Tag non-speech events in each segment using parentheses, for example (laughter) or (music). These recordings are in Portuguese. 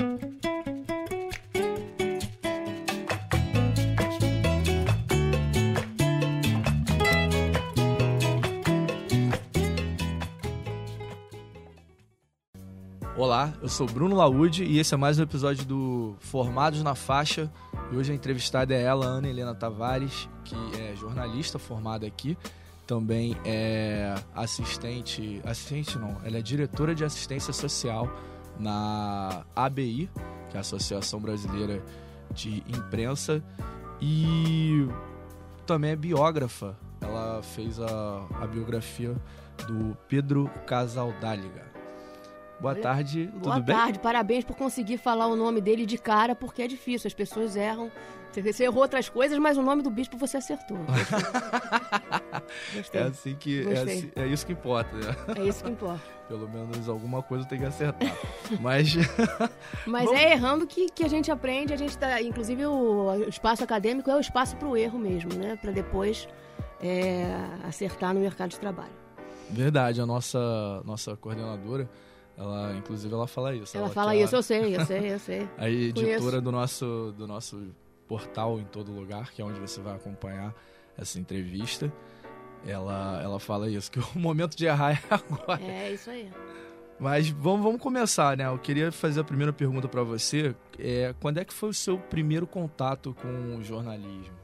Olá, eu sou Bruno Laude e esse é mais um episódio do Formados na Faixa. E hoje a entrevistada é ela, Ana Helena Tavares, que é jornalista formada aqui, também é assistente, assistente não, ela é diretora de assistência social na ABI, que é a Associação Brasileira de Imprensa, e também é biógrafa. Ela fez a, a biografia do Pedro Casaldáliga. Boa tarde, tudo Boa bem? Boa tarde, parabéns por conseguir falar o nome dele de cara, porque é difícil, as pessoas erram. Você errou outras coisas, mas o nome do bispo você acertou. (laughs) Gostei. É assim que é, assim, é, isso que importa, né? É isso que importa. (laughs) Pelo menos alguma coisa tem que acertar. mas (laughs) mas é errando que, que a gente aprende, a gente tá, inclusive o espaço acadêmico é o espaço para o erro mesmo, né? Para depois é, acertar no mercado de trabalho. Verdade, a nossa nossa coordenadora ela, inclusive, ela fala isso. Ela, ela fala isso, eu sei, eu sei, eu sei. (laughs) a editora do nosso, do nosso portal em todo lugar, que é onde você vai acompanhar essa entrevista. Ela, ela fala isso, que (laughs) o momento de errar é (laughs) agora. É, isso aí. Mas vamos, vamos começar, né? Eu queria fazer a primeira pergunta para você. É, quando é que foi o seu primeiro contato com o jornalismo?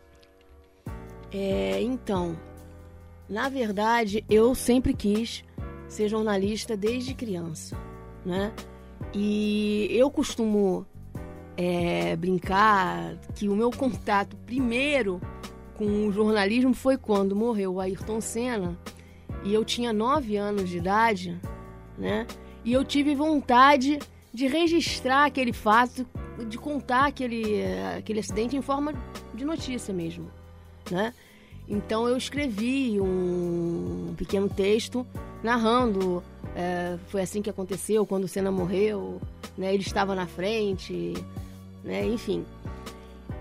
É, então, na verdade, eu sempre quis ser jornalista desde criança, né? E eu costumo é, brincar que o meu contato primeiro com o jornalismo foi quando morreu o Ayrton Senna e eu tinha nove anos de idade, né? E eu tive vontade de registrar aquele fato, de contar aquele, aquele acidente em forma de notícia mesmo, né? Então eu escrevi um pequeno texto narrando. É, foi assim que aconteceu quando o Senna morreu, né? Ele estava na frente, né? Enfim.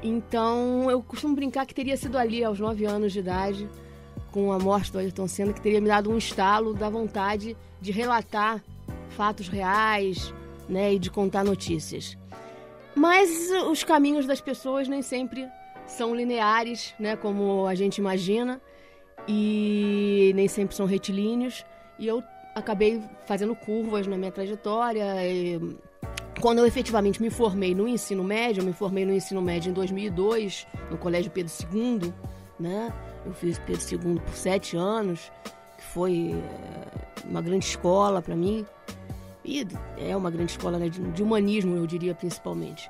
Então eu costumo brincar que teria sido ali aos 9 anos de idade, com a morte do Ayrton Senna, que teria me dado um estalo da vontade de relatar fatos reais, né? E de contar notícias. Mas os caminhos das pessoas nem sempre são lineares, né, como a gente imagina, e nem sempre são retilíneos. E eu acabei fazendo curvas na minha trajetória. Quando eu efetivamente me formei no ensino médio, eu me formei no ensino médio em 2002, no Colégio Pedro II, né? Eu fiz Pedro II por sete anos, que foi eh, uma grande escola para mim. E é uma grande escola né, de humanismo, eu diria principalmente.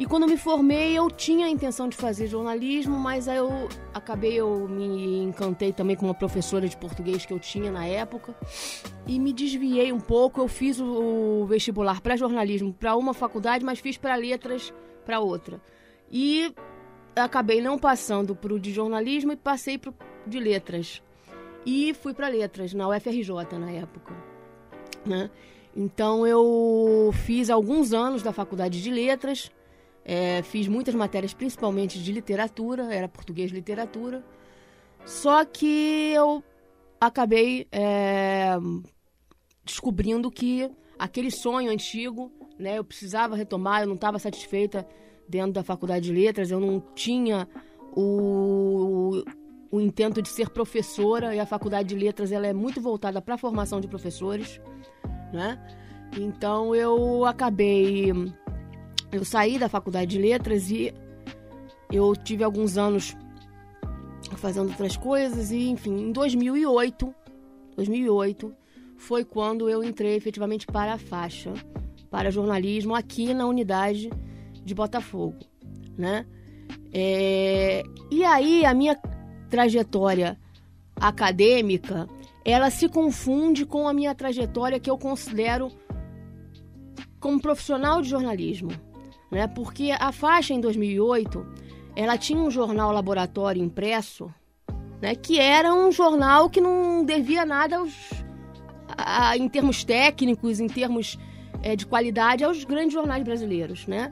E quando me formei, eu tinha a intenção de fazer jornalismo, mas aí eu acabei, eu me encantei também com uma professora de português que eu tinha na época e me desviei um pouco. Eu fiz o vestibular para jornalismo para uma faculdade, mas fiz para letras para outra. E acabei não passando para o de jornalismo e passei para de letras. E fui para letras na UFRJ na época, né? Então eu fiz alguns anos da faculdade de letras é, fiz muitas matérias, principalmente de literatura, era português literatura. Só que eu acabei é, descobrindo que aquele sonho antigo, né, eu precisava retomar, eu não estava satisfeita dentro da faculdade de letras, eu não tinha o, o intento de ser professora e a faculdade de letras ela é muito voltada para a formação de professores, né? Então eu acabei eu saí da faculdade de letras e eu tive alguns anos fazendo outras coisas e, enfim, em 2008, 2008 foi quando eu entrei efetivamente para a faixa, para jornalismo aqui na unidade de Botafogo, né? É... E aí a minha trajetória acadêmica, ela se confunde com a minha trajetória que eu considero como profissional de jornalismo né? Porque a faixa em 2008, ela tinha um jornal laboratório impresso, né? Que era um jornal que não devia nada aos, a, em termos técnicos, em termos é, de qualidade aos grandes jornais brasileiros, né?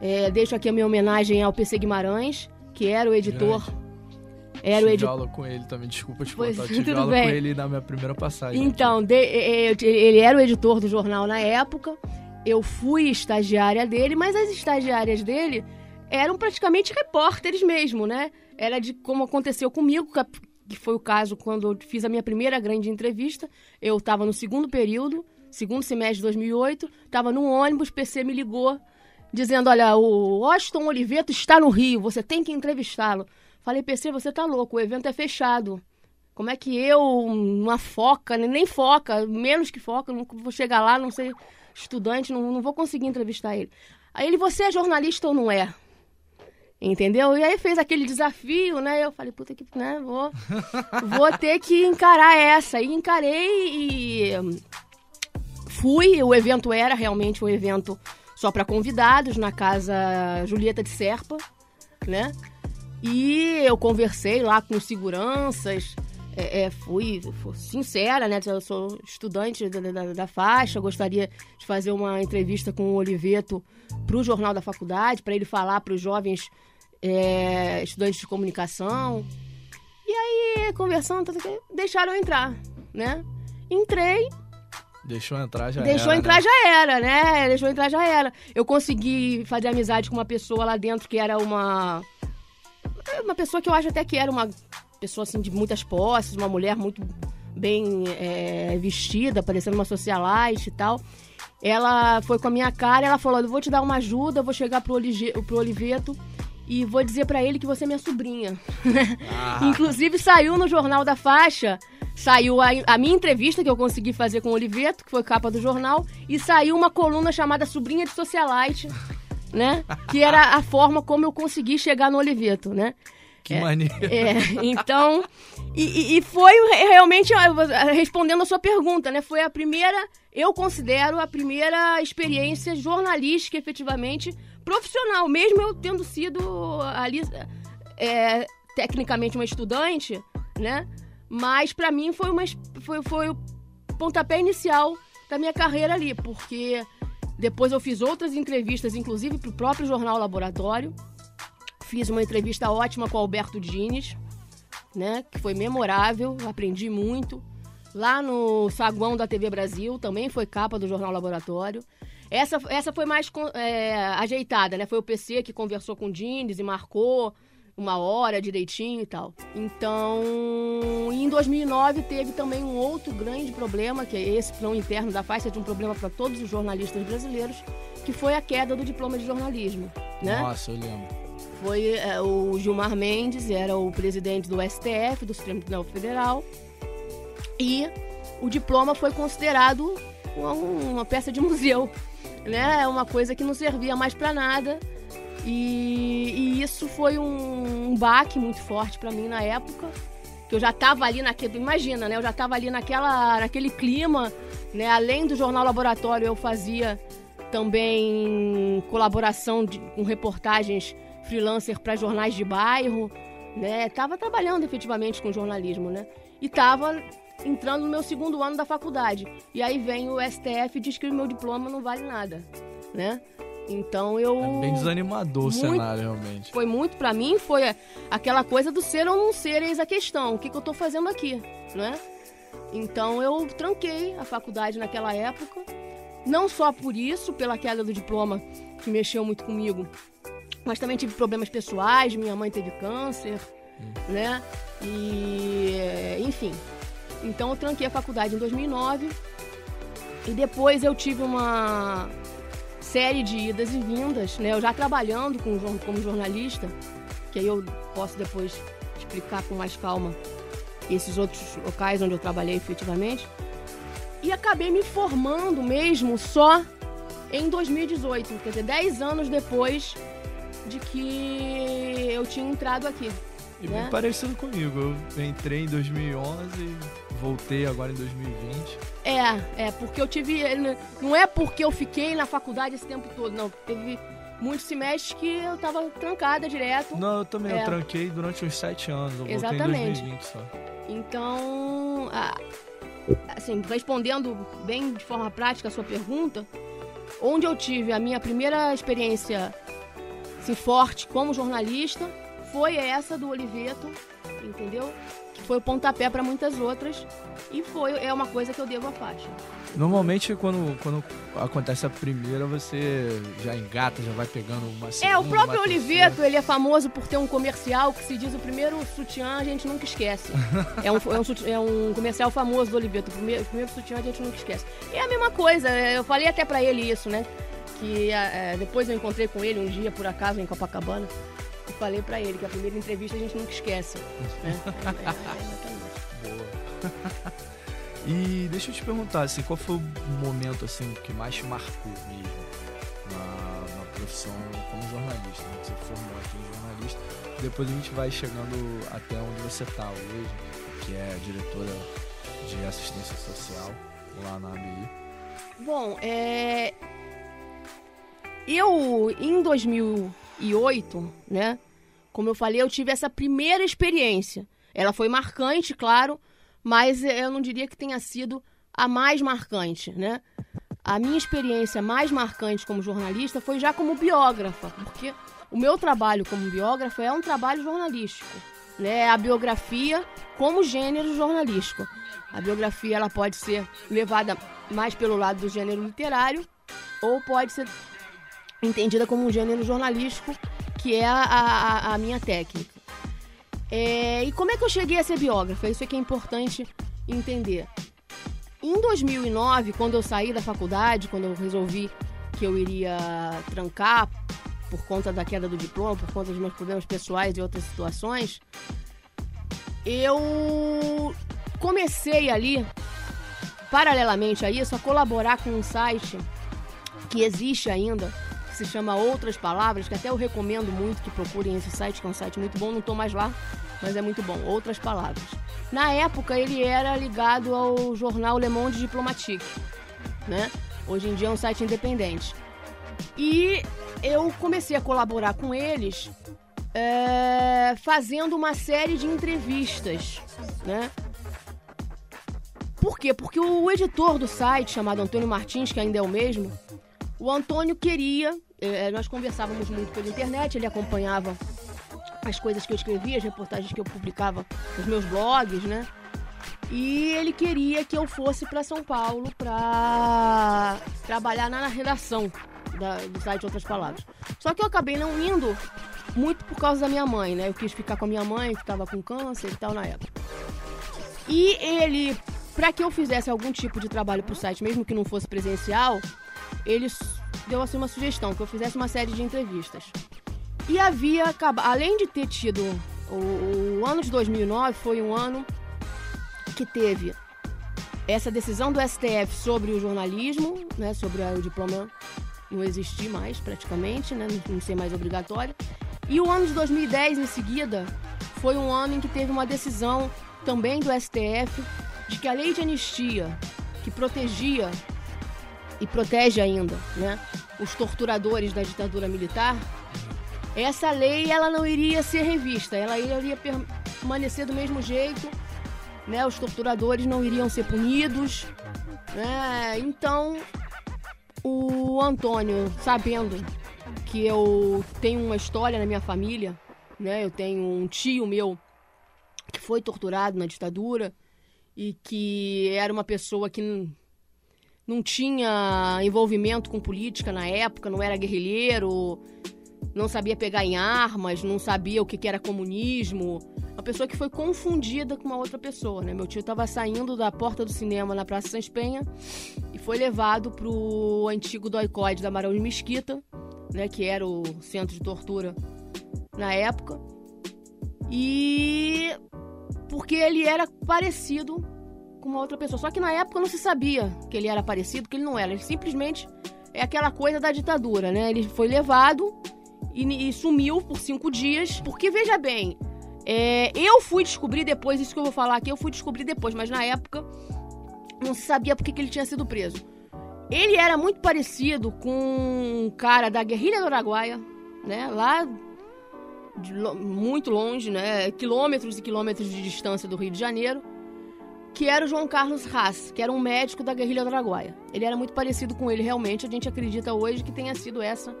É, deixo aqui a minha homenagem ao PC Guimarães, que era o editor. Grande. Era tive o editor. aula com ele também, desculpa te pois, contar. (laughs) tive aula bem. com ele na minha primeira passagem. Então, de, ele era o editor do jornal na época. Eu fui estagiária dele, mas as estagiárias dele eram praticamente repórteres mesmo, né? Era de como aconteceu comigo, que foi o caso quando eu fiz a minha primeira grande entrevista. Eu estava no segundo período, segundo semestre de 2008, estava num ônibus, PC me ligou, dizendo: Olha, o Washington Oliveto está no Rio, você tem que entrevistá-lo. Falei, PC, você tá louco, o evento é fechado. Como é que eu, uma foca, nem foca, menos que foca, não vou chegar lá, não sei, estudante, não, não vou conseguir entrevistar ele. Aí ele, você é jornalista ou não é? Entendeu? E aí fez aquele desafio, né? Eu falei, puta que, né? Vou, vou ter que encarar essa. E encarei e fui. O evento era realmente um evento só para convidados na casa Julieta de Serpa, né? E eu conversei lá com seguranças. É, é, fui, fui, sincera, né? Eu sou estudante da, da, da, faixa, gostaria de fazer uma entrevista com o Oliveto para o jornal da faculdade, para ele falar para os jovens é, estudantes de comunicação. E aí, conversando, deixaram eu entrar, né? Entrei. Deixou entrar já Deixou era. entrar né? já era, né? Deixou entrar já era. Eu consegui fazer amizade com uma pessoa lá dentro que era uma. Uma pessoa que eu acho até que era uma pessoa assim de muitas posses, uma mulher muito bem é, vestida, parecendo uma socialite e tal. Ela foi com a minha cara ela falou: Eu vou te dar uma ajuda, eu vou chegar pro, Olige, pro Oliveto e vou dizer para ele que você é minha sobrinha. Ah. (laughs) Inclusive saiu no Jornal da Faixa, saiu a, a, minha entrevista que eu consegui fazer com o Oliveto, que foi capa do jornal, e saiu uma coluna chamada Sobrinha de Socialite, né? Que era a forma como eu consegui chegar no Oliveto, né? Que é, maneiro. É, então, e, e, foi realmente, respondendo a sua pergunta, né? Foi a primeira, eu considero a primeira experiência jornalística, efetivamente, profissional, mesmo eu tendo sido ali é, tecnicamente uma estudante, né? Mas para mim foi, uma, foi, foi o pontapé inicial da minha carreira ali, porque depois eu fiz outras entrevistas, inclusive para o próprio jornal Laboratório. Fiz uma entrevista ótima com Alberto Dines, né? Que foi memorável, aprendi muito. Lá no saguão da TV Brasil, também foi capa do jornal Laboratório. Essa, essa foi mais é, ajeitada, né? Foi o PC que conversou com o Dines e marcou uma hora direitinho e tal. Então, em 2009 teve também um outro grande problema, que é esse plano interno da faixa de um problema para todos os jornalistas brasileiros, que foi a queda do diploma de jornalismo, né? Nossa, eu lembro. Foi é, o Gilmar Mendes, era o presidente do STF, do Supremo Tribunal Federal, e o diploma foi considerado uma, uma peça de museu né? É uma coisa que não servia mais para nada. E, e, isso foi um, um baque muito forte para mim na época. Que eu já estava ali naquele. Imagina, né? Eu já estava ali naquela, naquele clima, né? Além do jornal Laboratório, eu fazia também colaboração de, com reportagens freelancer para jornais de bairro, né? Tava trabalhando efetivamente com jornalismo, né? E tava entrando no meu segundo ano da faculdade. E aí vem o STF e diz que o meu diploma não vale nada, né? Então eu. É bem desanimador muito, o cenário, realmente. Foi muito para mim, foi aquela coisa do ser ou não ser, eis a questão. O que, que eu tô fazendo aqui, né? Então eu tranquei a faculdade naquela época. Não só por isso, pela queda do diploma, que mexeu muito comigo, mas também tive problemas pessoais. Minha mãe teve câncer, hum. né? E, enfim, então eu tranquei a faculdade em 2009 e depois eu tive uma série de idas e vindas, né? Eu já trabalhando com, como jornalista, que aí eu posso depois explicar com mais calma esses outros locais onde eu trabalhei efetivamente. E acabei me formando mesmo só em 2018, quer dizer, 10 anos depois de que eu tinha entrado aqui. E né? bem parecido comigo. Eu entrei em 2011 e voltei agora em 2020. É, é, porque eu tive. Não é porque eu fiquei na faculdade esse tempo todo, não. Teve muitos semestres que eu tava trancada direto. Não, eu também. É. Eu tranquei durante uns sete anos. Eu Exatamente. voltei em 2020 só. Então, assim, respondendo bem de forma prática a sua pergunta, onde eu tive a minha primeira experiência assim, forte como jornalista foi essa do Oliveto, entendeu? Que foi o pontapé para muitas outras. E foi, é uma coisa que eu devo à faixa. Normalmente, quando, quando acontece a primeira, você já engata, já vai pegando uma segunda, É, o próprio Oliveto, ele é famoso por ter um comercial que se diz o primeiro sutiã a gente nunca esquece. (laughs) é, um, é, um, é um comercial famoso do Oliveto, o primeiro, o primeiro sutiã a gente nunca esquece. E é a mesma coisa, eu falei até pra ele isso, né? Que é, depois eu encontrei com ele um dia, por acaso, em Copacabana. E falei pra ele que a primeira entrevista a gente nunca esquece. Né? É, (laughs) é, exatamente. Boa. e deixa eu te perguntar, assim, qual foi o momento assim que mais te marcou mesmo na, na profissão como jornalista? Né? Você formou aqui em jornalista. Depois a gente vai chegando até onde você está hoje, que é diretora de assistência social lá na ABI. Bom, é... eu em 2008, né? Como eu falei, eu tive essa primeira experiência. Ela foi marcante, claro, mas eu não diria que tenha sido a mais marcante, né? A minha experiência mais marcante como jornalista foi já como biógrafa, porque o meu trabalho como biógrafa é um trabalho jornalístico, né? A biografia como gênero jornalístico. A biografia ela pode ser levada mais pelo lado do gênero literário ou pode ser entendida como um gênero jornalístico, que é a, a- a minha técnica. É, e como é que eu cheguei a ser biógrafa? Isso é que é importante entender. Em 2009, quando eu saí da faculdade, quando eu resolvi que eu iria trancar por conta da queda do diploma, por conta dos meus problemas pessoais e outras situações, eu comecei ali, paralelamente a isso, a colaborar com um site que existe ainda, se chama Outras Palavras, que até eu recomendo muito que procurem esse site, que é um site muito bom, não tô mais lá, mas é muito bom, Outras Palavras. Na época ele era ligado ao jornal Le Monde Diplomatique, né? Hoje em dia é um site independente. E eu comecei a colaborar com eles é, fazendo uma série de entrevistas, né? Por quê? Porque o editor do site, chamado Antônio Martins, que ainda é o mesmo, o Antônio queria, eh, nós conversávamos muito pela internet, ele acompanhava as coisas que eu escrevia, as reportagens que eu publicava nos meus blogs, né? E ele queria que eu fosse para São Paulo para trabalhar na redação da- do site Outras Palavras. Só que eu acabei não indo muito por causa da minha mãe, né? Eu quis ficar com a minha mãe, que estava com câncer e tal na época. E ele, para que eu fizesse algum tipo de trabalho pro site, mesmo que não fosse presencial, ele deu assim uma sugestão, que eu fizesse uma série de entrevistas. E havia além de ter tido o, o ano de 2009 foi um ano que teve essa decisão do STF sobre o jornalismo, né, sobre o diploma não existir mais praticamente, né, não ser mais obrigatório. E o ano de 2010 em seguida foi um ano em que teve uma decisão também do STF de que a lei de anistia que protegia e protege ainda, né, os torturadores da ditadura militar, essa lei ela não iria ser revista, ela iria permanecer do mesmo jeito, né? Os torturadores não iriam ser punidos, né? Então, o Antônio, sabendo que eu tenho uma história na minha família, né? Eu tenho um tio meu que foi torturado na ditadura e que era uma pessoa que não tinha envolvimento com política na época, não era guerrilheiro, não sabia pegar em armas, não sabia o que, que era comunismo. Uma pessoa que foi confundida com uma outra pessoa, né? Meu tio estava saindo da porta do cinema na Praça Sans Penha e foi levado pro antigo doicode da Marão de Mesquita, né? Que era o centro de tortura na época. E porque ele era parecido com uma outra pessoa. Só que na época não se sabia que ele era parecido, que ele não era. Ele simplesmente é aquela coisa da ditadura, né? Ele foi levado e, e sumiu por cinco dias. Porque, veja bem, é, eu fui descobrir depois, isso que eu vou falar aqui, eu fui descobrir depois, mas na época não se sabia por que ele tinha sido preso. Ele era muito parecido com um cara da guerrilha do Araguaia, né? Lá de muito longe, né? Quilômetros e quilômetros de distância do Rio de Janeiro, que era o João Carlos Haas, que era um médico da guerrilha do Araguaia. Ele era muito parecido com ele, realmente. A gente acredita hoje que tenha sido essa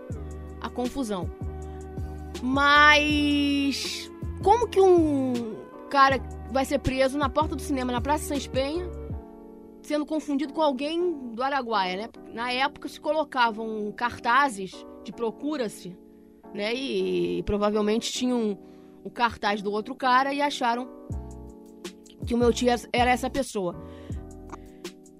a confusão. Mas como que um cara vai ser preso na porta do cinema na Praça Sans Penha sendo confundido com alguém do Araguaia, né? Na época se colocavam cartazes de procura-se, né? E, e, provavelmente tinham o cartaz do outro cara e acharam que o meu tio era essa pessoa.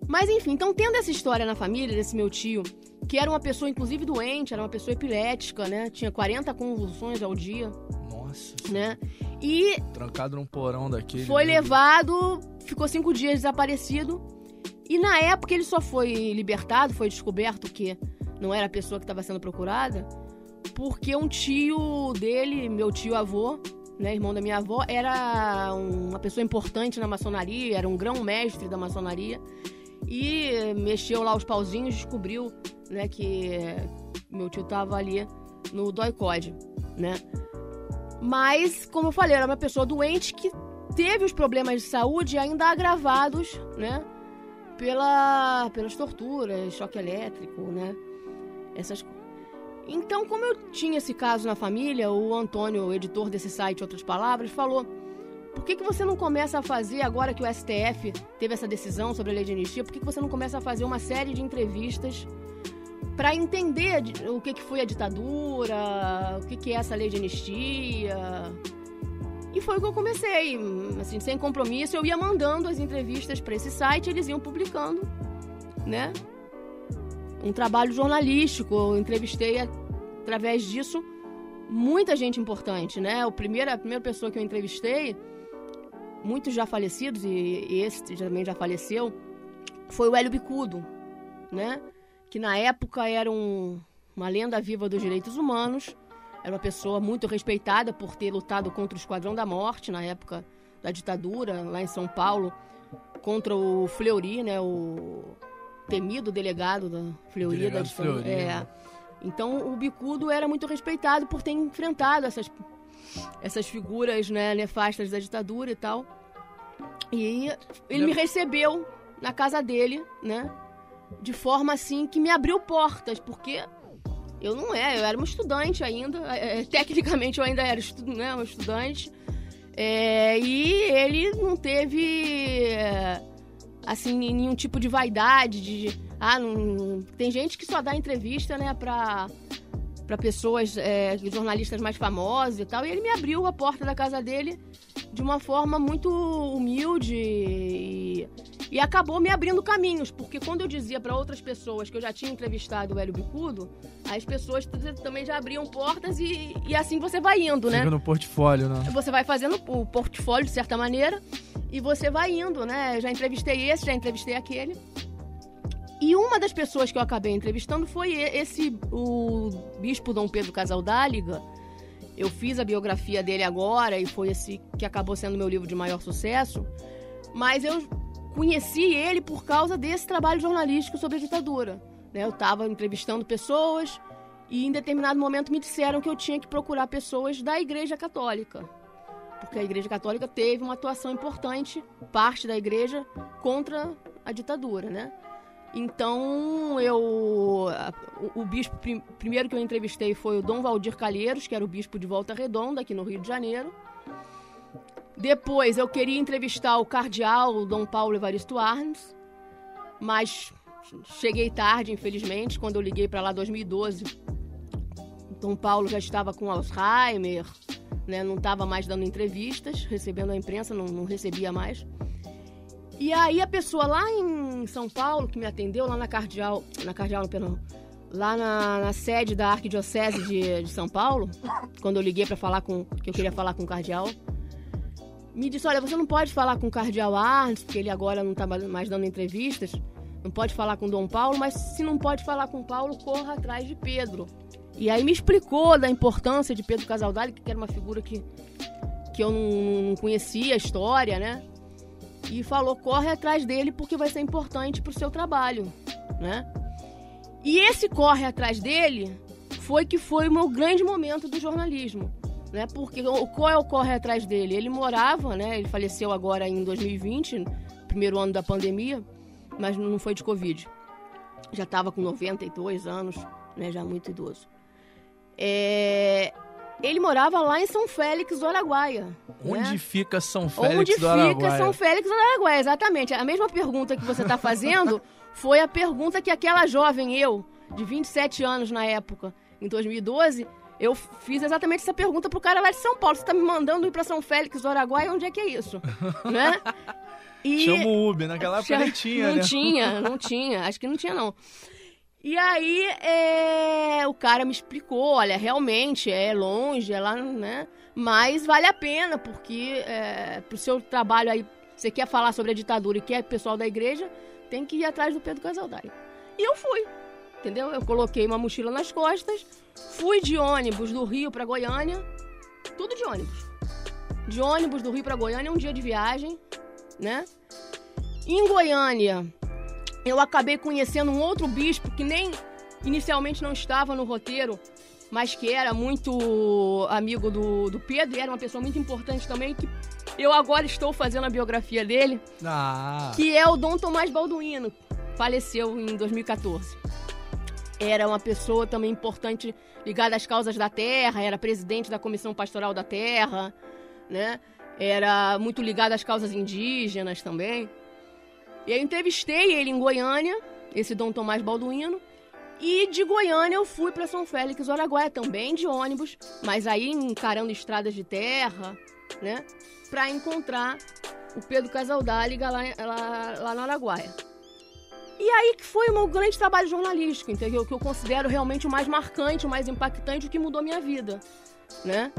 Mas enfim, então tendo essa história na família desse meu tio, que era uma pessoa inclusive doente, era uma pessoa epilética, né? Tinha 40 convulsões ao dia. Nossa. Né? E. Trancado num porão daquele. Foi levado, ficou cinco dias desaparecido. E na época ele só foi libertado, foi descoberto que não era a pessoa que estava sendo procurada, porque um tio dele, meu tio avô, né, irmão da minha avó, era uma pessoa importante na maçonaria, era um grão-mestre da maçonaria. E mexeu lá os pauzinhos, descobriu né, que meu tio estava ali no doicode, né? Mas, como eu falei, era uma pessoa doente que teve os problemas de saúde ainda agravados, né? Pela, pelas torturas, choque elétrico, né? Essas Então, como eu tinha esse caso na família, o Antônio, o editor desse site, outras palavras, falou: por que, que você não começa a fazer, agora que o STF teve essa decisão sobre a lei de anistia, por que, que você não começa a fazer uma série de entrevistas para entender o que, que foi a ditadura, o que, que é essa lei de anistia. E foi o que eu comecei. Assim, sem compromisso, eu ia mandando as entrevistas para esse site, eles iam publicando, né? Um trabalho jornalístico. Eu entrevistei através disso muita gente importante, né? O primeiro, a primeira pessoa que eu entrevistei, muitos já falecidos, e esse também já faleceu, foi o Hélio Bicudo, né? que na época era um, uma lenda viva dos direitos humanos, era uma pessoa muito respeitada por ter lutado contra o Esquadrão da Morte na época da ditadura, lá em São Paulo, contra o Fleury, né, o temido delegado da Fleury. Delegado da Fleury, é. Então o Bicudo era muito respeitado por ter enfrentado essas, essas figuras né, nefastas da ditadura e tal. E ele me recebeu na casa dele, né? de forma assim que me abriu portas, porque eu não é, eu era uma estudante ainda, é, tecnicamente eu ainda era estu, né, uma estudante, é, e ele não teve é, assim nenhum tipo de vaidade, de ah, não, tem gente que só dá entrevista, né, para para pessoas, é, jornalistas mais famosos e tal, e ele me abriu a porta da casa dele de uma forma muito humilde e, e acabou me abrindo caminhos, porque quando eu dizia para outras pessoas que eu já tinha entrevistado o Hélio Bicudo, as pessoas também já abriam portas e, e assim você vai indo, né? Fica no portfólio, né? Você vai fazendo o portfólio de certa maneira e você vai indo, né? Já entrevistei esse, já entrevistei aquele. E uma das pessoas que eu acabei entrevistando foi esse, o bispo Dom Pedro Casaldáliga, eu fiz a biografia dele agora e foi esse que acabou sendo meu livro de maior sucesso. Mas eu conheci ele por causa desse trabalho jornalístico sobre a ditadura. Né? Eu estava entrevistando pessoas e em determinado momento me disseram que eu tinha que procurar pessoas da Igreja Católica. Porque a Igreja Católica teve uma atuação importante, parte da igreja, contra a ditadura, né? Então, eu. O, bispo prim, primeiro que eu entrevistei foi o Dom Valdir Calheiros, que era o bispo de Volta Redonda, aqui no Rio de Janeiro. Depois, eu queria entrevistar o cardeal Dom Paulo Evaristo Arnes, mas cheguei tarde, infelizmente, quando eu liguei para lá em 2012. Dom Paulo já estava com Alzheimer, né, não estava mais dando entrevistas, recebendo a imprensa, não, não recebia mais. E aí a pessoa lá em São Paulo, que me atendeu lá na Cardeal, na Cardeal, perdão, lá na, na sede da Arquidiocese de, de São Paulo, quando eu liguei para falar com, que eu queria falar com o Cardeal, me disse, olha, você não pode falar com o Cardeal Arnes, porque ele agora não tá mais dando entrevistas, não pode falar com Dom Paulo, mas se não pode falar com Paulo, corra atrás de Pedro. E aí me explicou da importância de Pedro Casaldali, que era uma figura que, que eu não, não conhecia a história, né? e falou: corre atrás dele porque vai ser importante para o seu trabalho, né? E esse corre atrás dele foi que foi o meu grande momento do jornalismo, né? Porque qual é o corre atrás dele? Ele morava, né? Ele faleceu agora em 2020, primeiro ano da pandemia, mas não foi de Covid. Já estava com 92 anos, né? Já muito idoso. É... Ele morava lá em São Félix do Araguaia. Onde né? fica São Félix Onde do Araguaia? fica São Félix do Araguaia, exatamente. A mesma pergunta que você está fazendo (laughs) foi a pergunta que aquela jovem, eu, de 27 anos na época, em 2012, eu fiz exatamente essa pergunta pro cara lá de São Paulo. Você tá me mandando ir pra São Félix do Araguaia? Onde é que é isso? (laughs) né? E... Chama o Uber, naquela época nem tinha, Não né? tinha, não (laughs) tinha. Acho que não tinha, não. E aí, é, o cara me explicou, olha, realmente é longe, é lá, né? Mas vale a pena, porque é, pro seu trabalho aí, você quer falar sobre a ditadura e quer pessoal da igreja, tem que ir atrás do Pedro Casaldai. E eu fui, entendeu? Eu coloquei uma mochila nas costas, fui de ônibus do Rio para Goiânia, tudo de ônibus. De ônibus do Rio para Goiânia, um dia de viagem, né? Em Goiânia, eu acabei conhecendo um outro bispo que nem inicialmente não estava no roteiro, mas que era muito amigo do, do Pedro e era uma pessoa muito importante também, que eu agora estou fazendo a biografia dele, Ah, que é o Dom Tomás Balduino, faleceu em 2014. Era uma pessoa também importante ligada às causas da terra, era presidente da Comissão Pastoral da Terra, né? Era muito ligado às causas indígenas também. E aí entrevistei ele em Goiânia, esse Dom Tomás Balduino, e de Goiânia eu fui para São Félix Araguaia, também de ônibus, mas aí encarando estradas de terra, né? Para encontrar o Pedro Casaldáliga lá, lá, lá no Araguaia. E aí que foi o meu grande trabalho jornalístico, entendeu? Que eu considero realmente o mais marcante, o mais impactante, o que mudou minha vida, né?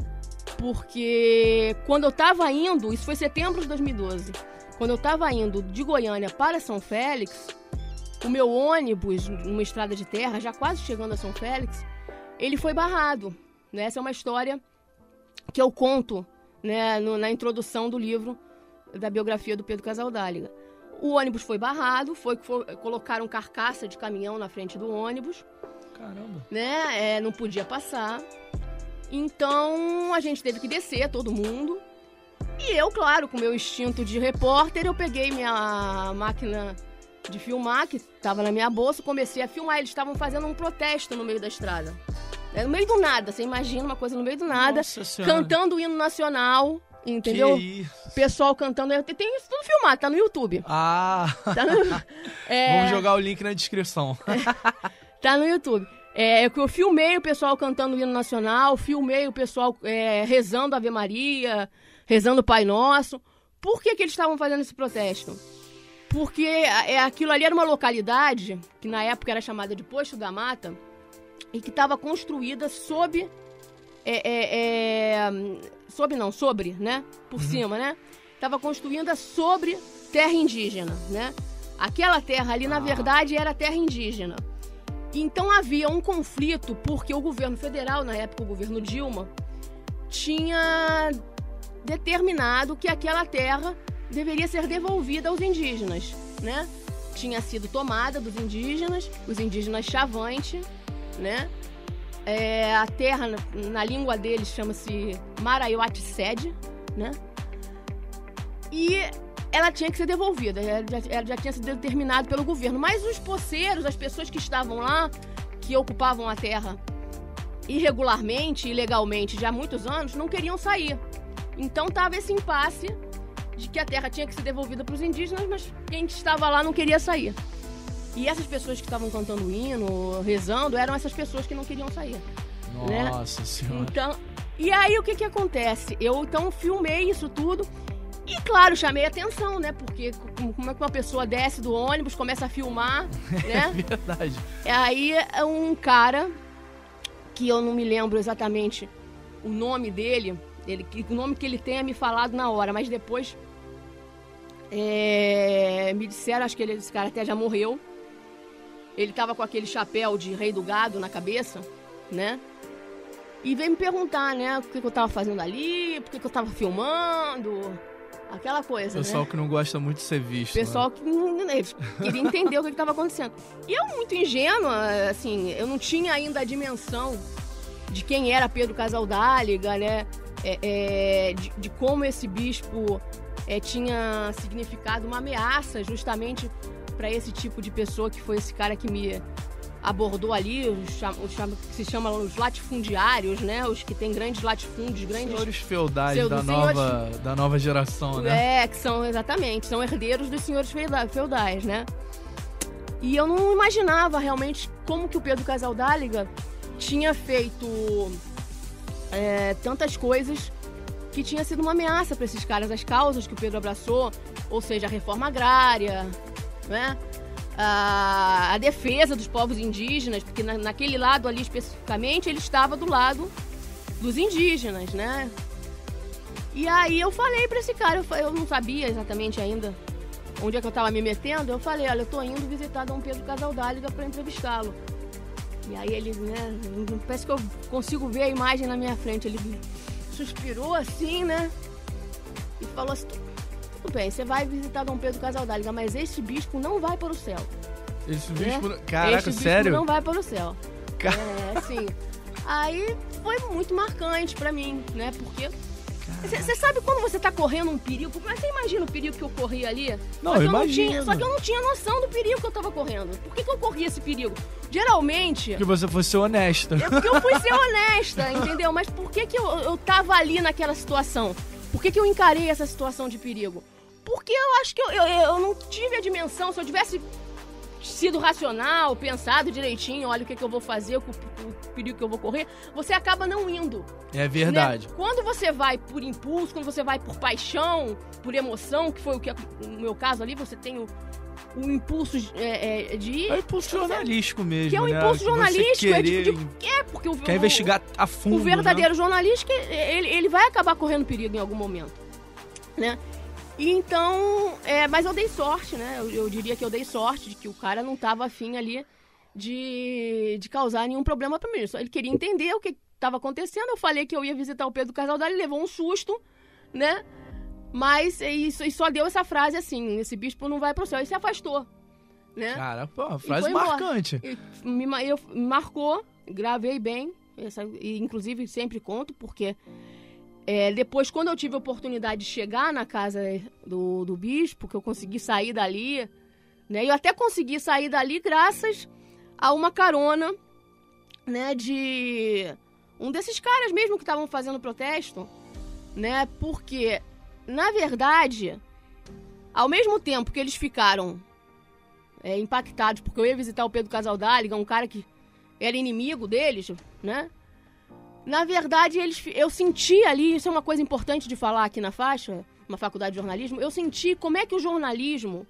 Porque quando eu tava indo, isso foi setembro de 2012, quando eu tava indo de Goiânia para São Félix, o meu ônibus, numa estrada de terra, já quase chegando a São Félix, ele foi barrado. Né? Essa é uma história que eu conto né, no- na introdução do livro da biografia do Pedro Casaldáliga. O ônibus foi barrado, foi, foi colocaram carcaça de caminhão na frente do ônibus, caramba. né? É, não podia passar. Então a gente teve que descer, todo mundo. E eu, claro, com meu instinto de repórter, eu peguei minha máquina de filmar, que estava na minha bolsa, comecei a filmar. Eles estavam fazendo um protesto no meio da estrada. É, No meio do nada, você imagina uma coisa no meio do nada, cantando o hino nacional, entendeu? Que isso? Pessoal cantando. Tem tem isso tudo filmado, tá no YouTube. Ah, (laughs) Tá no, (laughs) é, vamos jogar o link na descrição. (laughs) Tá no YouTube. É, eu, eu filmei o pessoal cantando o hino nacional, filmei o pessoal é, rezando Ave Maria, rezando o Pai Nosso. Por que, que eles estavam fazendo esse protesto? Porque é, aquilo ali era uma localidade, que na época era chamada de Posto da Mata, e que estava construída sob. É, é, é, sob não, sobre, né? Por cima, né? Estava construída sobre terra indígena, né? Aquela terra ali, na Ah. verdade, era terra indígena. Então havia um conflito porque o governo federal, na época o governo Dilma, tinha determinado que aquela terra deveria ser devolvida aos indígenas, né? Tinha sido tomada dos indígenas, os indígenas Chavante, né? É, a terra, na, na língua deles, chama-se Maraiuatissede, né? E ela tinha que ser devolvida, ela já, ela já tinha sido determinado pelo governo. Mas os poceiros, as pessoas que estavam lá, que ocupavam a terra irregularmente, ilegalmente, já há muitos anos, não queriam sair. Então tava esse impasse de que a terra tinha que ser devolvida para os indígenas, mas quem estava lá não queria sair. E essas pessoas que estavam cantando o hino, rezando, eram essas pessoas que não queriam sair. Né? Nossa senhora. Então, e aí o que que acontece? Eu então filmei isso tudo e claro, chamei atenção, né? Porque como é que uma pessoa desce do ônibus, começa a filmar, (laughs) né? Verdade. Aí um cara que eu não me lembro exatamente o nome dele, ele, o nome que ele tem é me falado na hora, mas depois é, me disseram, acho que ele, esse cara até já morreu. Ele tava com aquele chapéu de rei do gado na cabeça, né? E veio me perguntar, né, o que, que eu tava fazendo ali, por que, que eu tava filmando, aquela coisa, né? Pessoal que não gosta muito de ser visto. né? Pessoal que não- eles queria entender o que estava acontecendo. E eu, muito ingênua, assim, eu não tinha ainda a dimensão de quem era Pedro Casaldáliga, né? É, é, de, de como esse bispo é, tinha significado uma ameaça justamente para esse tipo de pessoa que foi esse cara que me, abordou ali, os, cham- os cham- que se chama os latifundiários, né? Os que têm grandes latifúndios, grandes Senhores feudais Seu- da, senhores- nova, da nova geração, né? É, que são exatamente, são herdeiros dos senhores feuda- feudais, né? E eu não imaginava realmente como que o Pedro Casaldáliga tinha feito é, tantas coisas que tinha sido uma ameaça para esses caras, as causas que o Pedro abraçou, ou seja, a reforma agrária, né? A, defesa dos povos indígenas, porque na- naquele lado ali especificamente ele estava do lado dos indígenas, né? E aí eu falei pra esse cara, eu, não sabia exatamente ainda onde é que eu tava me metendo, eu falei, olha, eu tô indo visitar Dom Pedro Casaldáliga pra entrevistá-lo. E aí ele, né, parece que eu consigo ver a imagem na minha frente, ele suspirou assim, né, e falou assim, tudo bem, você vai visitar Dom Pedro Casaldáliga, mas esse bispo não vai para o céu. Esse né? bispo. Caraca, Este bispo sério? não vai para o céu. Ca- É, assim, aí foi muito marcante pra mim, né, porque... Você sabe quando você tá correndo um perigo? Porque você imagina o perigo que eu corri ali? Não, eu eu não imagino. tinha, Só que eu não tinha noção do perigo que eu tava correndo. Por que, que eu corri esse perigo? Geralmente, Que você fosse honesta. é porque eu fui ser honesta, entendeu? Mas por que, que eu, eu tava ali naquela situação? Por que, que eu encarei essa situação de perigo? Porque eu acho que eu, eu, eu não tive a dimensão. Se eu tivesse sido racional, pensado direitinho, olha o que, que eu vou fazer, o, o perigo que eu vou correr, você acaba não indo. É verdade. né? Quando você vai por impulso, quando você vai por paixão, por emoção, que foi o que no meu caso ali, você tem o, o impulso é, é, de ir. É o impulso jornalístico mesmo. Que é um né? impulso jornalístico, é de, de- é porque o, Quer o- investigar a fundo. o né? verdadeiro jornalista, ele, ele vai acabar correndo perigo em algum momento, né? E então, é, mas eu dei sorte, né? Eu, eu diria que eu dei sorte de que o cara não tava afim ali de, de causar nenhum problema pra mim. Só ele queria entender o que estava acontecendo. Eu falei que eu ia visitar o Pedro Casaldar, ele levou um susto, né? Mas isso, e só deu essa frase assim: esse bispo não vai pro céu. E se afastou, né? Cara, pô, frase marcante. E me, eu, me marcou, gravei bem, essa, e inclusive sempre conto, porque é, depois, quando eu tive a oportunidade de chegar na casa do, do bispo, que eu consegui sair dali, né? Eu até consegui sair dali graças a uma carona, né, de um desses caras mesmo que estavam fazendo protesto, né? Porque, na verdade, ao mesmo tempo que eles ficaram é, impactados, porque eu ia visitar o Pedro Casaldáliga, um cara que era inimigo deles, né? Na verdade, eles, eu senti ali, isso é uma coisa importante de falar aqui na faixa, uma faculdade de jornalismo, eu senti como é que o jornalismo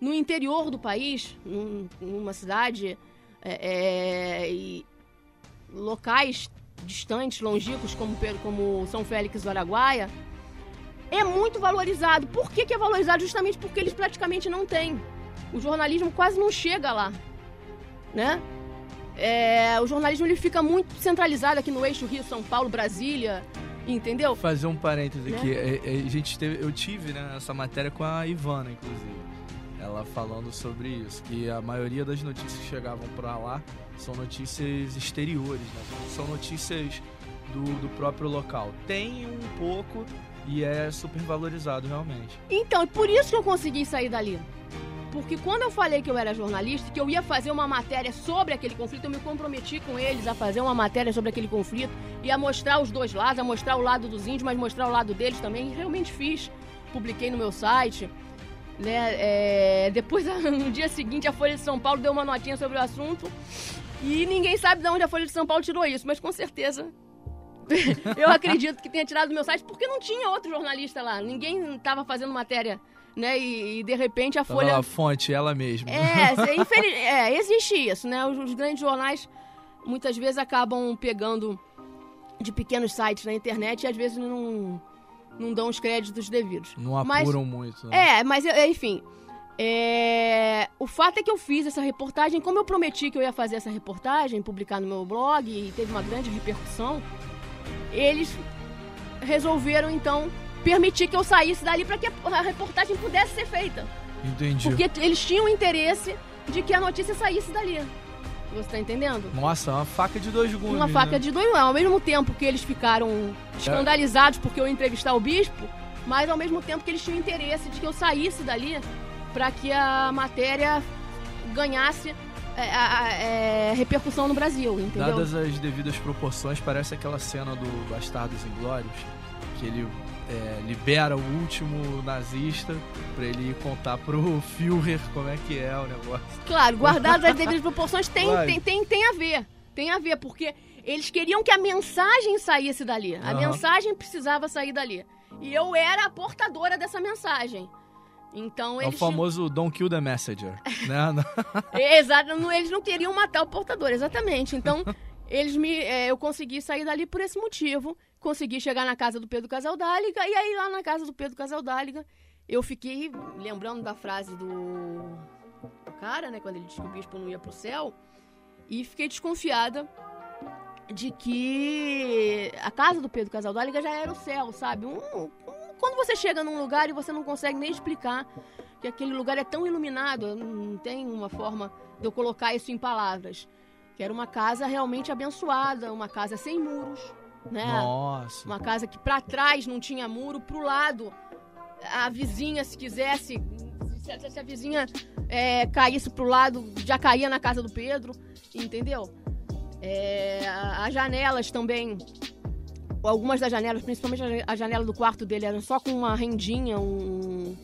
no interior do país, num- numa cidade, é, é, e locais distantes, longínquos, como, como São Félix do Araguaia, é muito valorizado. Por que, que é valorizado? Justamente porque eles praticamente não têm. O jornalismo quase não chega lá, né? É, o jornalismo ele fica muito centralizado aqui no eixo Rio, São Paulo, Brasília, entendeu? Fazer um parêntese Né? aqui. É, é, a gente teve, eu tive né, essa matéria com a Ivana, inclusive. Ela falando sobre isso, que a maioria das notícias que chegavam pra lá são notícias exteriores, né? São notícias do, do próprio local. Tem um pouco e é super valorizado realmente. Então, é por isso que eu consegui sair dali. Porque quando eu falei que eu era jornalista, que eu ia fazer uma matéria sobre aquele conflito, eu me comprometi com eles a fazer uma matéria sobre aquele conflito e a mostrar os dois lados, a mostrar o lado dos índios, mas mostrar o lado deles também. E realmente fiz. Publiquei no meu site. Né? É, depois, (laughs) no dia seguinte, a Folha de São Paulo deu uma notinha sobre o assunto. E ninguém sabe de onde a Folha de São Paulo tirou isso, mas com certeza (laughs) eu acredito que tenha tirado do meu site porque não tinha outro jornalista lá. Ninguém estava fazendo matéria, né? E, e, de repente a Tava Folha. lá, a fonte, ela mesma. É, cê- (laughs) infeliz- é, existe isso, né? Os, os grandes jornais muitas vezes acabam pegando de pequenos sites na internet e às vezes não, não dão os créditos devidos. Não Mas- apuram muito. Né? É, mas é, enfim. é, O fato é que eu fiz essa reportagem, como eu prometi que eu ia fazer essa reportagem, publicar no meu blog e teve uma grande repercussão, eles resolveram então permitir que eu saísse dali para que a reportagem pudesse ser feita. Entendi. Porque eles tinham interesse de que a notícia saísse dali. Você tá entendendo? Nossa, uma faca de dois gumes. Uma faca né? de dois gumes. Ao mesmo tempo que eles ficaram escandalizados porque eu ia entrevistar o bispo, mas ao mesmo tempo que eles tinham interesse de que eu saísse dali para que a matéria ganhasse é, é, repercussão no Brasil, entendeu? Dadas as devidas proporções, parece aquela cena do Bastardos Inglórios, que ele é, libera o último nazista pra ele contar pro Führer como é que é o negócio. Claro, (laughs) guardadas as devidas proporções, tem, tem, tem, tem a ver. Tem a ver, porque eles queriam que a mensagem saísse dali. A mensagem precisava sair dali. E eu era a portadora dessa mensagem. Então É o eles. famoso Don't Kill the Messenger, (laughs) né? Exato, eles não queriam matar o portador, exatamente. Então, (laughs) eles me. é, eu consegui sair dali por esse motivo. Consegui chegar na casa do Pedro Casaldáliga, e aí lá na casa do Pedro Casaldáliga, eu fiquei lembrando da frase do, do cara, né? Quando ele disse que o bispo não ia pro céu. E fiquei desconfiada de que a casa do Pedro Casaldáliga já era o céu, sabe? Um- um- quando você chega num lugar e você não consegue nem explicar que aquele lugar é tão iluminado, não tem uma forma de eu colocar isso em palavras. Que era uma casa realmente abençoada, uma casa sem muros, né? Nossa. Uma casa que pra trás não tinha muro, pro lado a vizinha, se quisesse, se, a vizinha é, caísse pro lado, já caía na casa do Pedro, entendeu? É, as janelas também, algumas das janelas, principalmente a- janela do quarto dele, eram só com uma rendinha, um,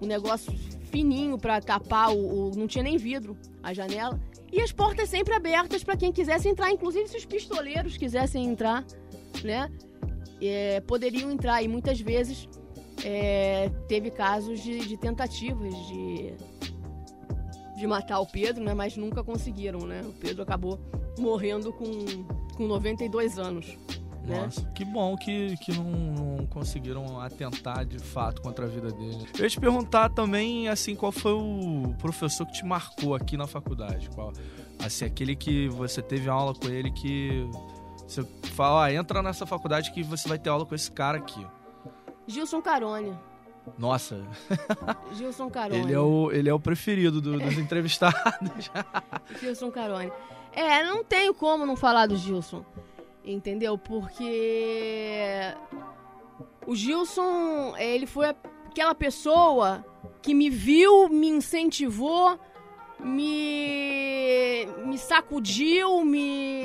um negócio fininho pra tapar o, o- não tinha nem vidro a janela e as portas sempre abertas pra quem quisesse entrar inclusive se os pistoleiros quisessem entrar né? É, poderiam entrar. E muitas vezes é, teve casos de, de tentativas de de matar o Pedro né? Mas nunca conseguiram né? O Pedro acabou morrendo com com 92 anos né? Nossa, que bom que, que não, não conseguiram atentar de fato contra a vida dele. Eu ia te perguntar também, assim, qual foi o professor que te marcou aqui na faculdade? Qual, assim, aquele que você teve aula com ele que você fala, ah, entra nessa faculdade que você vai ter aula com esse cara aqui. Gilson Carone Nossa, (laughs) Gilson Carone ele é o, ele é o preferido do- dos entrevistados. (laughs) Gilson Carone. É, não tenho como não falar do Gilson. Entendeu? Porque o Gilson, ele foi aquela pessoa que me viu, me incentivou, me, me sacudiu, me,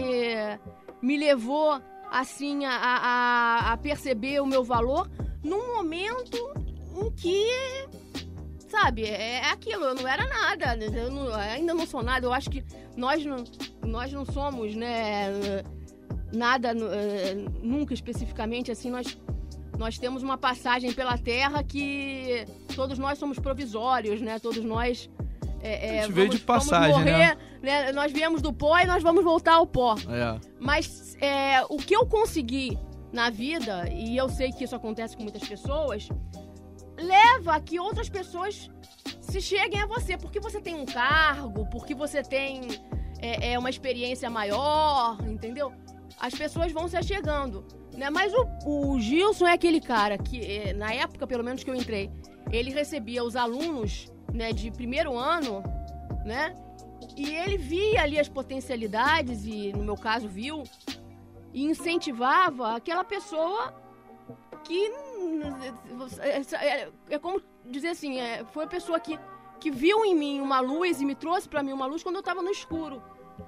me levou assim a, a, a perceber o meu valor num momento em que sabe, é aquilo, eu não era nada, eu não- ainda não sou nada, eu acho que nós não, nós não somos, né, nada, eh, nunca especificamente, assim, nós, nós temos uma passagem pela Terra que todos nós somos provisórios, né, todos nós... É, é, A gente veio de passagem, morrer, né? Nós viemos do pó e nós vamos voltar ao pó. É. Mas é, o que eu consegui na vida, e eu sei que isso acontece com muitas pessoas, leva a que outras pessoas se cheguem a você. Porque você tem um cargo, porque você tem é, uma experiência maior, entendeu? As pessoas vão se achegando. Né? Mas o, o Gilson é aquele cara que, é, na época, pelo menos que eu entrei, ele recebia os alunos né, de primeiro ano, né? E ele via ali as potencialidades, e no meu caso viu, e incentivava aquela pessoa que. É, é como dizer assim, é, foi a pessoa que, que viu em mim uma luz e me trouxe pra mim uma luz quando eu tava no escuro.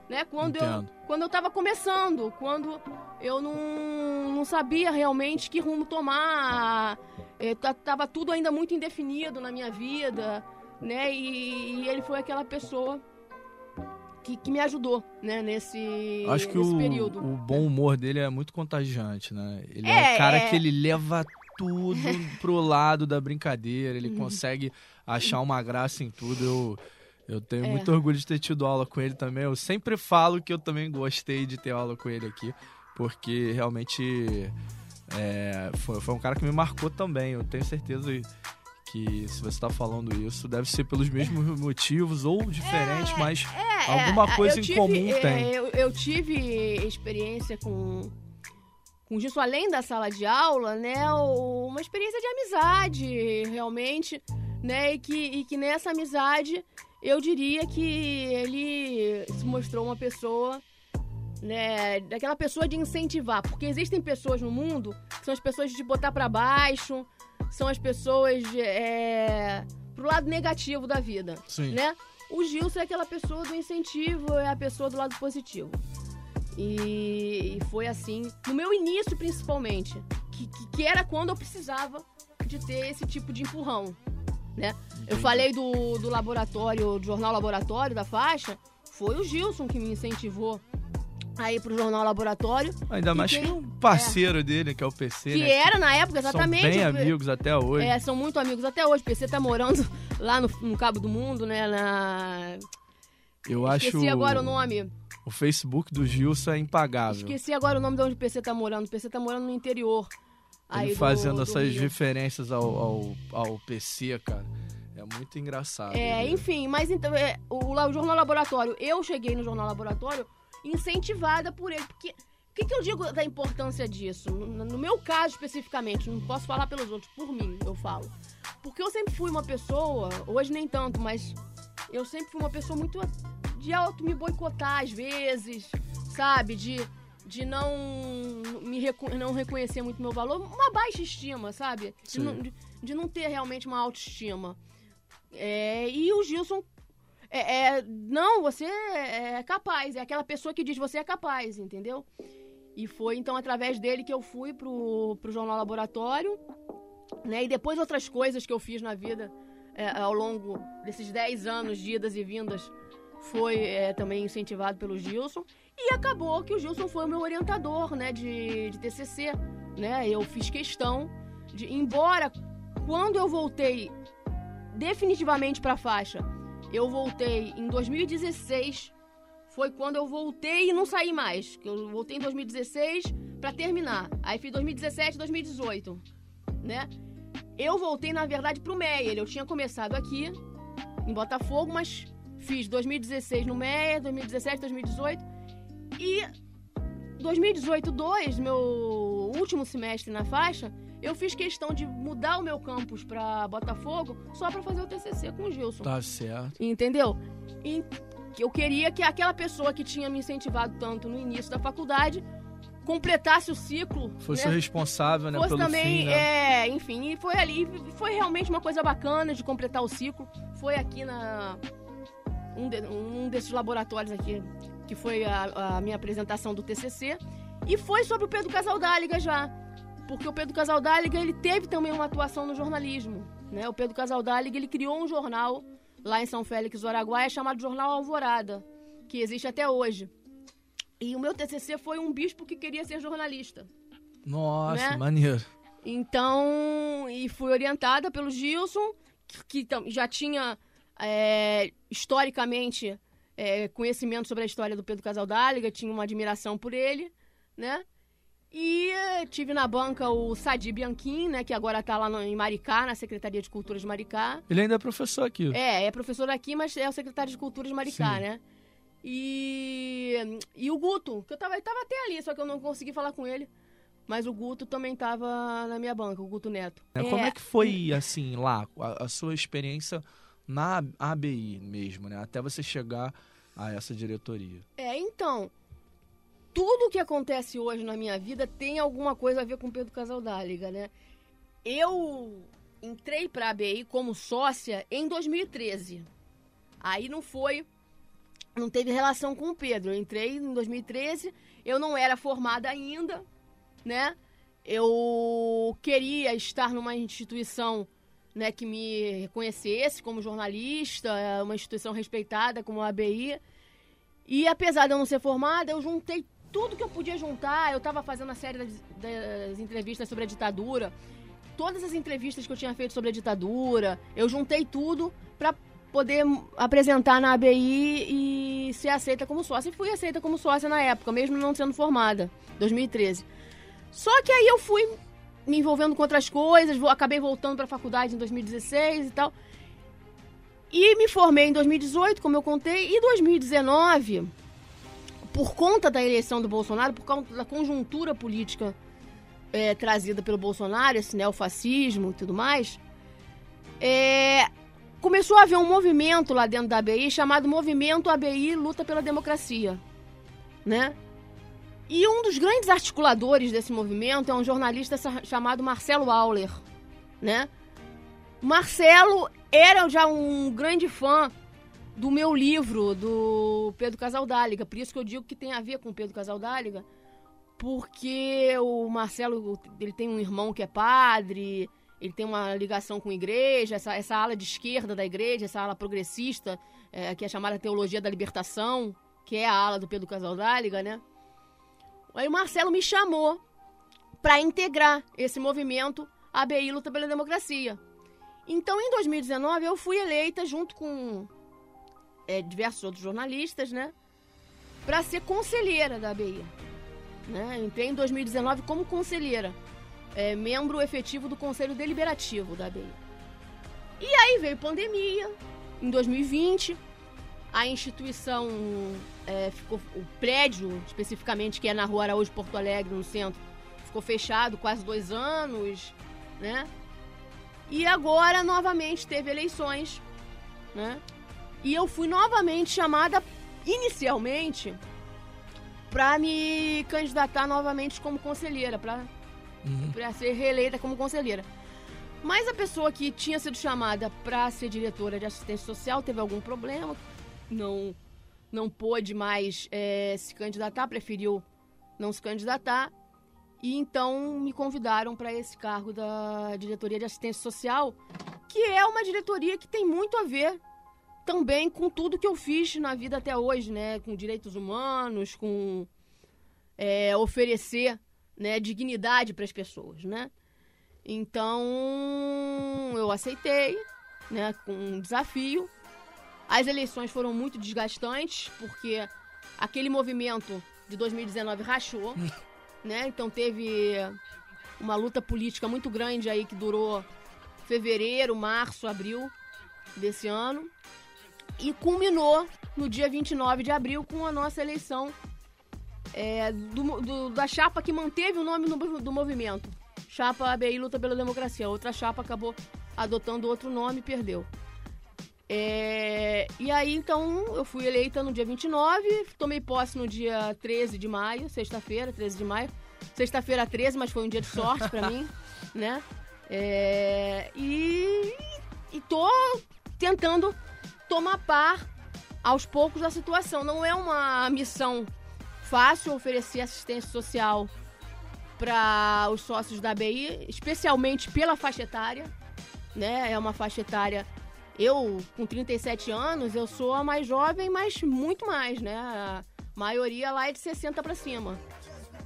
Né? Quando, eu, Entendo. quando eu tava começando, quando eu não, não sabia realmente que rumo tomar. É, tava tudo ainda muito indefinido na minha vida, né? E, e ele foi aquela pessoa que, que me ajudou, né? Nesse, Acho que nesse o, período. o bom humor dele é muito contagiante, né? Ele é, É, um cara é. que ele leva tudo (laughs) pro lado da brincadeira, Uhum. ele consegue achar uma graça em tudo. Eu, eu tenho É. muito orgulho de ter tido aula com ele também. Eu sempre falo que eu também gostei de ter aula com ele aqui, porque realmente é, foi, foi um cara que me marcou também. Eu tenho certeza que se você está falando isso, deve ser pelos mesmos (laughs) motivos ou diferentes, mas É, alguma é, coisa eu em tive, comum é, tem. Eu, eu tive experiência com, com isso, além da sala de aula, né? Uma experiência de amizade, realmente, né? E que, e que nessa amizade eu diria que ele se mostrou uma pessoa. Né, daquela pessoa de incentivar, porque existem pessoas no mundo que são as pessoas de botar pra baixo, são as pessoas é, pro lado negativo da vida Sim. né? o Gilson é aquela pessoa do incentivo, é a pessoa do lado positivo. E, e foi assim, no meu início principalmente, que, que, que, era quando eu precisava de ter esse tipo de empurrão, né? Eu falei do, do laboratório, do jornal Laboratório, da faixa, foi o Gilson que me incentivou a ir pro jornal Laboratório. Ainda mais que um parceiro é, dele, que é o PC, Que né? era na época, exatamente. São bem amigos até hoje. É, são muito amigos até hoje. O PC tá morando (laughs) lá no, no Cabo do Mundo, né? Na... Eu Esqueci acho... Esqueci agora o nome. O Facebook do Gilson é impagável. Esqueci agora o nome de onde o PC tá morando. O PC tá morando no interior. Ele fazendo do, essas Rio. referências ao, ao, ao, PC, cara. É muito engraçado. É, né? enfim, mas então, é, o, o, Jornal Laboratório, eu cheguei no Jornal Laboratório incentivada por ele. Porque o que, que, eu digo da importância disso? No, no, meu caso especificamente, não posso falar pelos outros, por mim eu falo. Porque eu sempre fui uma pessoa, hoje nem tanto, mas eu sempre fui uma pessoa muito de auto me boicotar às vezes, sabe? De, de não me reco não reconhecer muito meu valor, uma baixa estima, sabe? De não, de, de não, ter realmente uma autoestima. É, e o Gilson é, é, não, você é capaz, é aquela pessoa que diz você é capaz, entendeu? E foi então através dele que eu fui pro, pro Jornal Laboratório, né? E depois outras coisas que eu fiz na vida é, ao longo desses 10 anos de idas e vindas foi é, também incentivado pelo Gilson. E acabou que o Gilson foi o meu orientador, né, de, de TCC, né? Eu fiz questão de, embora quando eu voltei definitivamente para a faixa, eu voltei em 2016, foi quando eu voltei e não saí mais. Eu voltei em 2016 para terminar. Aí fiz 2017, 2018, né? Eu voltei na verdade pro Meyer. Eu tinha começado aqui em Botafogo, mas Fiz 2016 no MEA, 2017, 2018 e 2018 2, meu último semestre na faixa, eu fiz questão de mudar o meu campus para Botafogo só para fazer o TCC com o Gilson. Tá certo. Entendeu? E eu queria que aquela pessoa que tinha me incentivado tanto no início da faculdade completasse o ciclo. Fosse né? responsável, né? Fosse pelo também, fim, né? é, enfim, e foi ali, foi realmente uma coisa bacana de completar o ciclo. Foi aqui na um, de, um desses laboratórios aqui, que foi a, a, minha apresentação do TCC, e foi sobre o Pedro Casaldáliga já, porque o Pedro Casaldáliga ele teve também uma atuação no jornalismo, né? O Pedro Casaldáliga ele criou um jornal lá em São Félix do Araguaia chamado Jornal Alvorada, que existe até hoje. E o meu TCC foi um bispo que queria ser jornalista. Nossa, né? maneiro. Então, e fui orientada pelo Gilson, que, que já tinha é, historicamente é, conhecimento sobre a história do Pedro Casaldáliga, tinha uma admiração por ele, né? E é, tive na banca o Sadi Bianchim, né, que agora está lá no, em Maricá, na Secretaria de Cultura de Maricá. Ele ainda é professor aqui. É, é professor aqui, mas é o secretário de Cultura de Maricá, Sim. né? E, e o Guto, que eu tava, tava até ali, só que eu não consegui falar com ele. Mas o Guto também tava na minha banca, o Guto Neto. É, como é que foi, assim, lá, a, a sua experiência na ABI mesmo, né? Até você chegar a essa diretoria. É, então, tudo que acontece hoje na minha vida tem alguma coisa a ver com Pedro Casaldáliga, né? Eu entrei para a ABI como sócia em 2013. Aí não foi, não teve relação com o Pedro. Eu entrei em 2013, eu não era formada ainda, né? Eu queria estar numa instituição né, que me reconhecesse como jornalista, é uma instituição respeitada como a ABI. E apesar de eu não ser formada, eu juntei tudo que eu podia juntar. Eu estava fazendo a série das, das, entrevistas sobre a ditadura. Todas as entrevistas que eu tinha feito sobre a ditadura, eu juntei tudo para poder apresentar na ABI e ser aceita como sócia. E fui aceita como sócia na época, mesmo não sendo formada, 2013. Só que aí eu fui me envolvendo com outras coisas, vou, acabei voltando para a faculdade em 2016 e tal. E me formei em 2018, como eu contei, e 2019, por conta da eleição do Bolsonaro, por conta da conjuntura política é, trazida pelo Bolsonaro, esse neofascismo e tudo mais, é, começou a haver um movimento lá dentro da ABI chamado Movimento ABI Luta pela Democracia, né? E um dos grandes articuladores desse movimento é um jornalista chamado Marcelo Auler, né? Marcelo era já um grande fã do meu livro, do Pedro Casaldáliga. Por isso que eu digo que tem a ver com o Pedro Casaldáliga, porque o Marcelo ele tem um irmão que é padre, ele tem uma ligação com a igreja, essa, essa ala de esquerda da igreja, essa ala progressista, é, que é chamada Teologia da Libertação, que é a ala do Pedro Casaldáliga, né? Aí o Marcelo me chamou para integrar esse movimento ABI Luta pela Democracia. Então, em 2019, eu fui eleita junto com é, diversos outros jornalistas, né? Para ser conselheira da ABI. Né? Entrei em 2019 como conselheira, é, membro efetivo do Conselho Deliberativo da ABI. E aí veio pandemia, em 2020, a instituição é, ficou, o prédio especificamente, que é na rua Araújo Porto Alegre, no centro, ficou fechado quase dois anos, né? E agora, novamente, teve eleições, né? E eu fui novamente chamada, inicialmente, para me candidatar novamente como conselheira, para uhum. ser reeleita como conselheira. Mas a pessoa que tinha sido chamada para ser diretora de assistência social teve algum problema, não não pôde mais é, se candidatar, preferiu não se candidatar. E então me convidaram para esse cargo da diretoria de assistência social, que é uma diretoria que tem muito a ver também com tudo que eu fiz na vida até hoje, né? Com direitos humanos, com é, oferecer né, dignidade para as pessoas, né? Então eu aceitei, né? Com um desafio. As eleições foram muito desgastantes porque aquele movimento de 2019 rachou, (laughs) né? Então teve uma luta política muito grande aí que durou fevereiro, março, abril desse ano e culminou no dia 29 de abril com a nossa eleição é, do, do, da chapa que manteve o nome do, do movimento. Chapa ABI Luta pela Democracia. Outra chapa acabou adotando outro nome e perdeu. É, e aí, então, eu fui eleita no dia 29, tomei posse no dia 13 de maio, sexta-feira, 13 de maio. Sexta-feira 13, mas foi um dia de sorte para mim, (laughs) né? É, e, e tô tentando tomar par aos poucos da situação. Não é uma missão fácil oferecer assistência social para os sócios da BI, especialmente pela faixa etária, né? É uma faixa etária eu, com 37 anos, eu sou a mais jovem, mas muito mais, né? A maioria lá é de 60 para cima,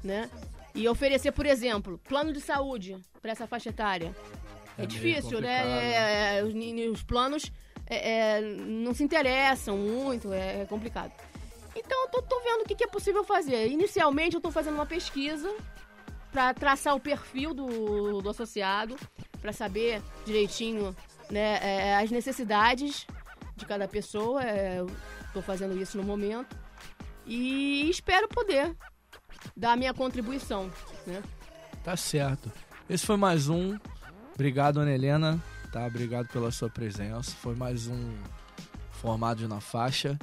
né? E oferecer, por exemplo, plano de saúde para essa faixa etária. É, é difícil, né? É, é, os, os, planos é, é, não se interessam muito, é, complicado. Então eu tô, tô vendo o que, que, é possível fazer. Inicialmente eu tô fazendo uma pesquisa para traçar o perfil do, do associado, para saber direitinho né, é, as necessidades de cada pessoa. Estou é, fazendo isso no momento. E espero poder dar a minha contribuição. Né? Tá certo. Esse foi mais um. Obrigado, Ana Helena. Tá? Obrigado pela sua presença. Foi mais um Formados na Faixa.